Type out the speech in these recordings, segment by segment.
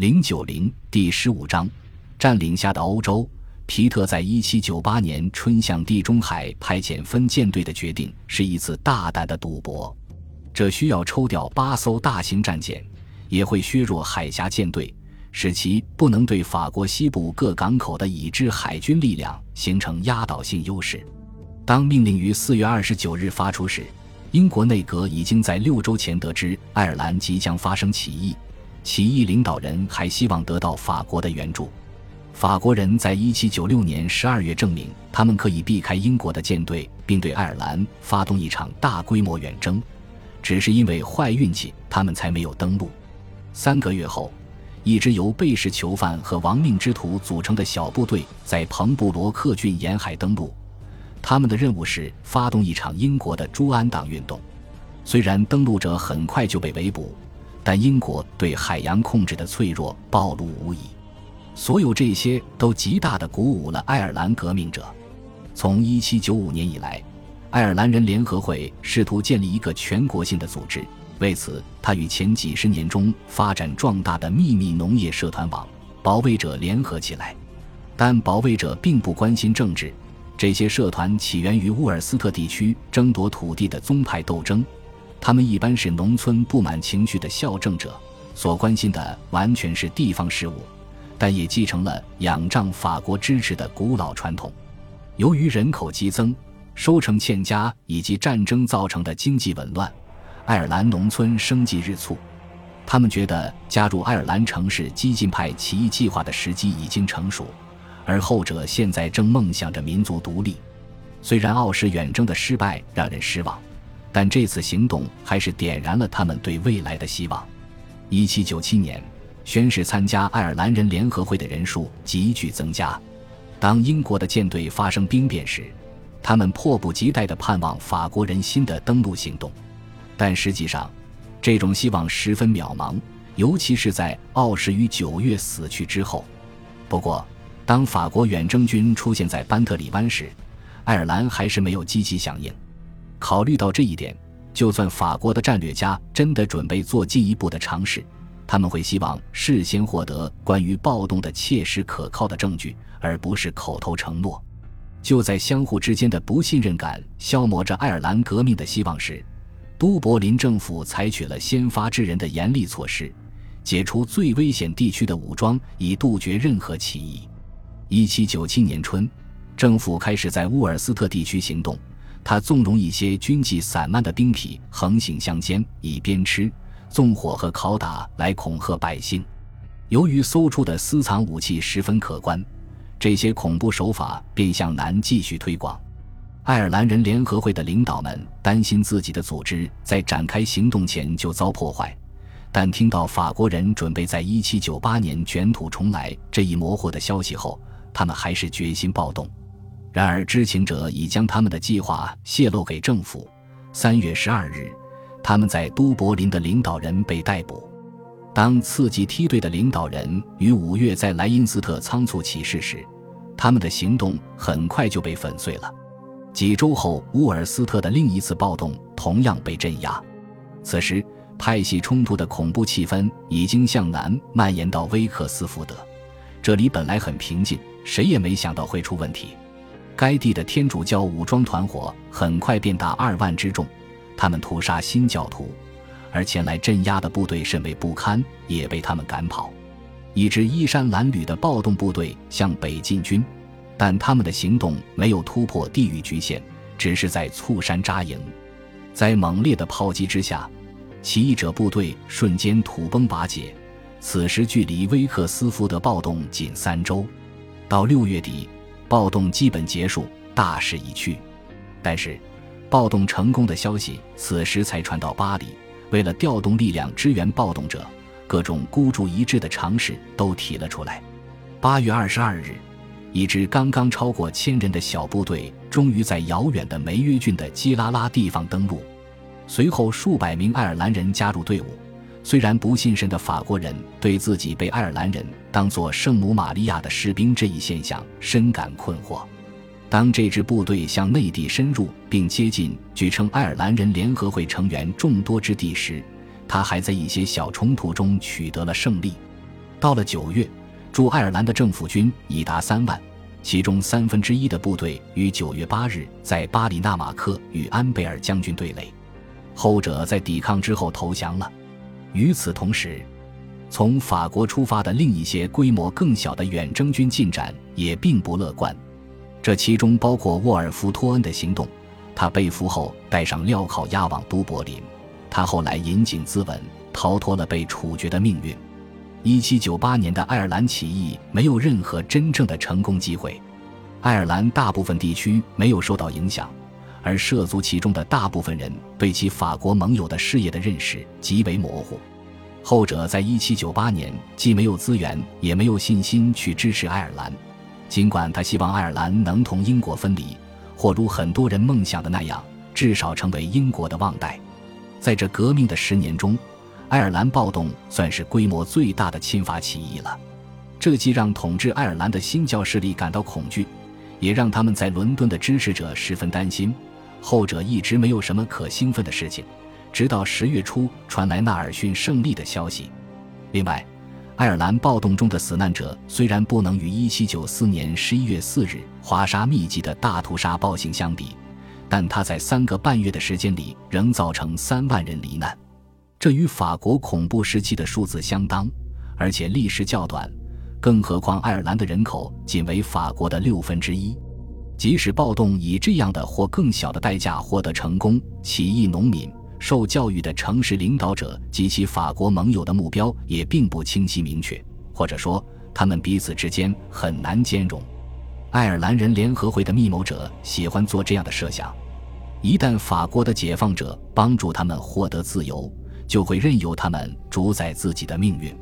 零九零第十五章，占领下的欧洲。皮特在一七九八年春向地中海派遣分舰队的决定是一次大胆的赌博，这需要抽调八艘大型战舰，也会削弱海峡舰队，使其不能对法国西部各港口的已知海军力量形成压倒性优势。当命令于四月二十九日发出时，英国内阁已经在六周前得知爱尔兰即将发生起义，起义领导人还希望得到法国的援助。法国人在一七九六年十二月证明，他们可以避开英国的舰队，并对爱尔兰发动一场大规模远征。只是因为坏运气，他们才没有登陆。三个月后，一支由被释囚犯和亡命之徒组成的小部队在彭布罗克郡沿海登陆。他们的任务是发动一场英国的朱安党运动。虽然登陆者很快就被围捕，但英国对海洋控制的脆弱暴露无遗。所有这些都极大地鼓舞了爱尔兰革命者。从1795年以来，爱尔兰人联合会试图建立一个全国性的组织。为此，他与前几十年中发展壮大的秘密农业社团网“保卫者”联合起来。但保卫者并不关心政治。这些社团起源于乌尔斯特地区争夺土地的宗派斗争。他们一般是农村不满情绪的校正者，所关心的完全是地方事务。但也继承了仰仗法国支持的古老传统。由于人口激增、收成欠佳以及战争造成的经济紊乱，爱尔兰农村生计日促。他们觉得加入爱尔兰城市激进派起义计划的时机已经成熟，而后者现在正梦想着民族独立。虽然奥什远征的失败让人失望，但这次行动还是点燃了他们对未来的希望。一七九七年。宣誓参加爱尔兰人联合会的人数急剧增加。当英国的舰队发生兵变时，他们迫不及待地盼望法国人新的登陆行动。但实际上，这种希望十分渺茫，尤其是在奥什于九月死去之后。不过，当法国远征军出现在班特里湾时，爱尔兰还是没有积极响应。考虑到这一点，就算法国的战略家真的准备做进一步的尝试。他们会希望事先获得关于暴动的切实可靠的证据，而不是口头承诺。就在相互之间的不信任感消磨着爱尔兰革命的希望时，都柏林政府采取了先发制人的严厉措施，解除最危险地区的武装，以杜绝任何起义。一七九七年春，政府开始在乌尔斯特地区行动，他纵容一些军纪散漫的兵痞横行乡间，以鞭笞。纵火和拷打来恐吓百姓，由于搜出的私藏武器十分可观，这些恐怖手法便向南继续推广。爱尔兰人联合会的领导们担心自己的组织在展开行动前就遭破坏，但听到法国人准备在1798年卷土重来这一模糊的消息后，他们还是决心暴动。然而，知情者已将他们的计划泄露给政府。3月12日。他们在都柏林的领导人被逮捕。当次级梯队的领导人于五月在莱因斯特仓促起事时，他们的行动很快就被粉碎了。几周后，乌尔斯特的另一次暴动同样被镇压。此时，派系冲突的恐怖气氛已经向南蔓延到威克斯福德。这里本来很平静，谁也没想到会出问题。该地的天主教武装团伙很快便达二万之众。他们屠杀新教徒，而前来镇压的部队甚为不堪，也被他们赶跑。一支衣衫褴褛的暴动部队向北进军，但他们的行动没有突破地域局限，只是在簇山扎营。在猛烈的炮击之下，起义者部队瞬间土崩瓦解。此时距离威克斯福德暴动仅三周，到六月底，暴动基本结束，大势已去。但是。暴动成功的消息此时才传到巴黎。为了调动力量支援暴动者，各种孤注一掷的尝试都提了出来。八月二十二日，一支刚刚超过千人的小部队终于在遥远的梅约郡的基拉拉地方登陆。随后，数百名爱尔兰人加入队伍。虽然不信神的法国人对自己被爱尔兰人当做圣母玛利亚的士兵这一现象深感困惑。当这支部队向内地深入并接近据称爱尔兰人联合会成员众多之地时，他还在一些小冲突中取得了胜利。到了九月，驻爱尔兰的政府军已达三万，其中三分之一的部队于九月八日在巴里纳马克与安贝尔将军对垒，后者在抵抗之后投降了。与此同时，从法国出发的另一些规模更小的远征军进展也并不乐观，这其中包括沃尔夫托恩的行动。他被俘后带上镣铐押往都柏林，他后来引颈自刎，逃脱了被处决的命运。一七九八年的爱尔兰起义没有任何真正的成功机会，爱尔兰大部分地区没有受到影响，而涉足其中的大部分人对其法国盟友的事业的认识极为模糊。后者在一七九八年既没有资源，也没有信心去支持爱尔兰，尽管他希望爱尔兰能同英国分离，或如很多人梦想的那样，至少成为英国的望代。在这革命的十年中，爱尔兰暴动算是规模最大的侵华起义了。这既让统治爱尔兰的新教势力感到恐惧，也让他们在伦敦的支持者十分担心。后者一直没有什么可兴奋的事情。直到十月初传来纳尔逊胜利的消息。另外，爱尔兰暴动中的死难者虽然不能与1794年11月4日华沙密集的大屠杀暴行相比，但他在三个半月的时间里仍造成三万人罹难，这与法国恐怖时期的数字相当，而且历时较短。更何况爱尔兰的人口仅为法国的六分之一。即使暴动以这样的或更小的代价获得成功，起义农民。受教育的城市领导者及其法国盟友的目标也并不清晰明确，或者说他们彼此之间很难兼容。爱尔兰人联合会的密谋者喜欢做这样的设想：一旦法国的解放者帮助他们获得自由，就会任由他们主宰自己的命运。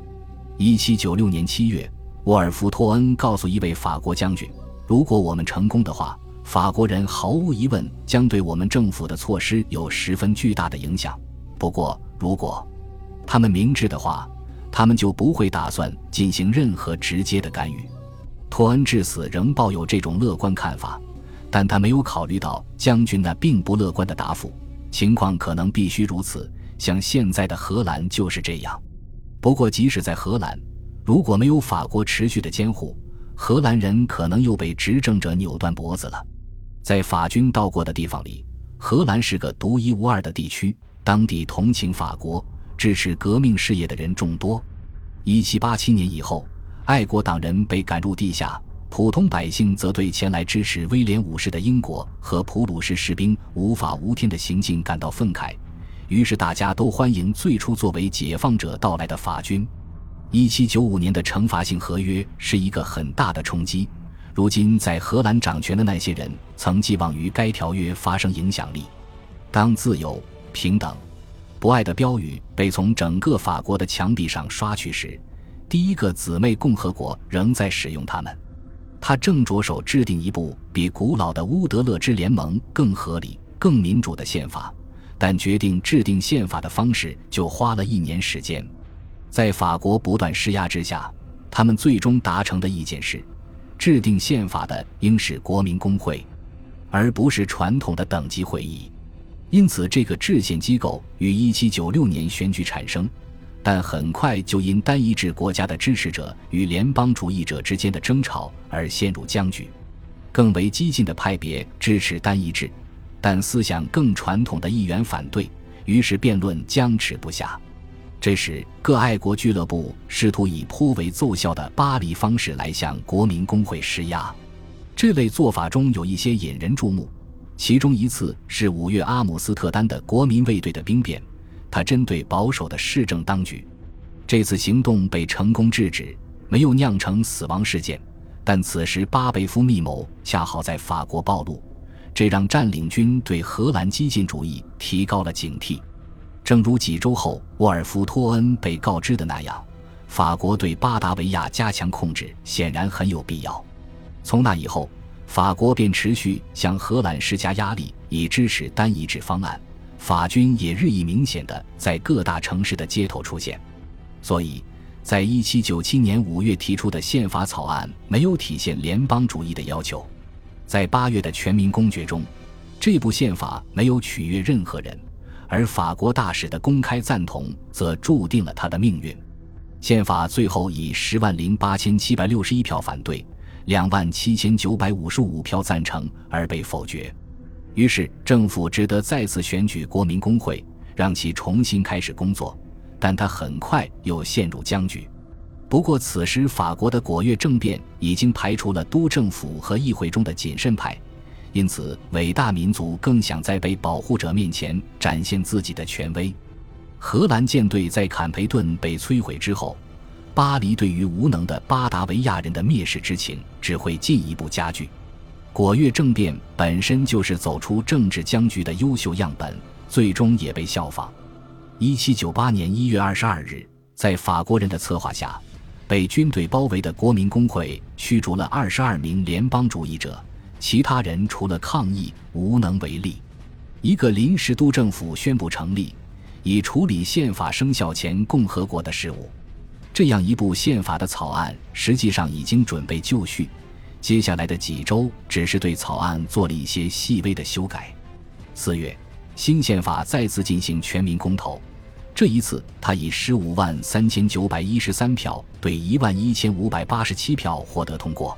一七九六年七月，沃尔夫托恩告诉一位法国将军：“如果我们成功的话。”法国人毫无疑问将对我们政府的措施有十分巨大的影响。不过，如果他们明智的话，他们就不会打算进行任何直接的干预。托恩至死仍抱有这种乐观看法，但他没有考虑到将军那并不乐观的答复。情况可能必须如此，像现在的荷兰就是这样。不过，即使在荷兰，如果没有法国持续的监护，荷兰人可能又被执政者扭断脖子了。在法军到过的地方里，荷兰是个独一无二的地区。当地同情法国、支持革命事业的人众多。1787年以后，爱国党人被赶入地下，普通百姓则对前来支持威廉五世的英国和普鲁士士兵无法无天的行径感到愤慨。于是，大家都欢迎最初作为解放者到来的法军。1795年的惩罚性合约是一个很大的冲击。如今在荷兰掌权的那些人曾寄望于该条约发生影响力。当自由、平等、博爱的标语被从整个法国的墙壁上刷去时，第一个姊妹共和国仍在使用它们。他正着手制定一部比古老的乌德勒支联盟更合理、更民主的宪法，但决定制定宪法的方式就花了一年时间。在法国不断施压之下，他们最终达成的意见是。制定宪法的应是国民工会，而不是传统的等级会议。因此，这个制宪机构于1796年选举产生，但很快就因单一制国家的支持者与联邦主义者之间的争吵而陷入僵局。更为激进的派别支持单一制，但思想更传统的议员反对，于是辩论僵持不下。这时，各爱国俱乐部试图以颇为奏效的巴黎方式来向国民工会施压。这类做法中有一些引人注目，其中一次是五月阿姆斯特丹的国民卫队的兵变，它针对保守的市政当局。这次行动被成功制止，没有酿成死亡事件，但此时巴贝夫密谋恰好在法国暴露，这让占领军对荷兰激进主义提高了警惕。正如几周后沃尔夫托恩被告知的那样，法国对巴达维亚加强控制显然很有必要。从那以后，法国便持续向荷兰施加压力，以支持单一制方案。法军也日益明显的在各大城市的街头出现。所以，在一七九七年五月提出的宪法草案没有体现联邦主义的要求。在八月的全民公决中，这部宪法没有取悦任何人。而法国大使的公开赞同，则注定了他的命运。宪法最后以十万零八千七百六十一票反对，两万七千九百五十五票赞成而被否决。于是政府只得再次选举国民工会，让其重新开始工作。但他很快又陷入僵局。不过此时法国的果月政变已经排除了督政府和议会中的谨慎派，因此伟大民族更想在被保护者面前展现自己的权威。荷兰舰队在坎培顿被摧毁之后，巴黎对于无能的巴达维亚人的蔑视之情只会进一步加剧。果月政变本身就是走出政治僵局的优秀样本，最终也被效仿。一七九八年一月二十二日，在法国人的策划下，被军队包围的国民工会驱逐了二十二名联邦主义者，其他人除了抗议无能为力。一个临时督政府宣布成立。以处理宪法生效前共和国的事务，这样一部宪法的草案实际上已经准备就绪。接下来的几周只是对草案做了一些细微的修改。四月，新宪法再次进行全民公投，这一次他以十五万三千九百一十三票对一万一千五百八十七票获得通过。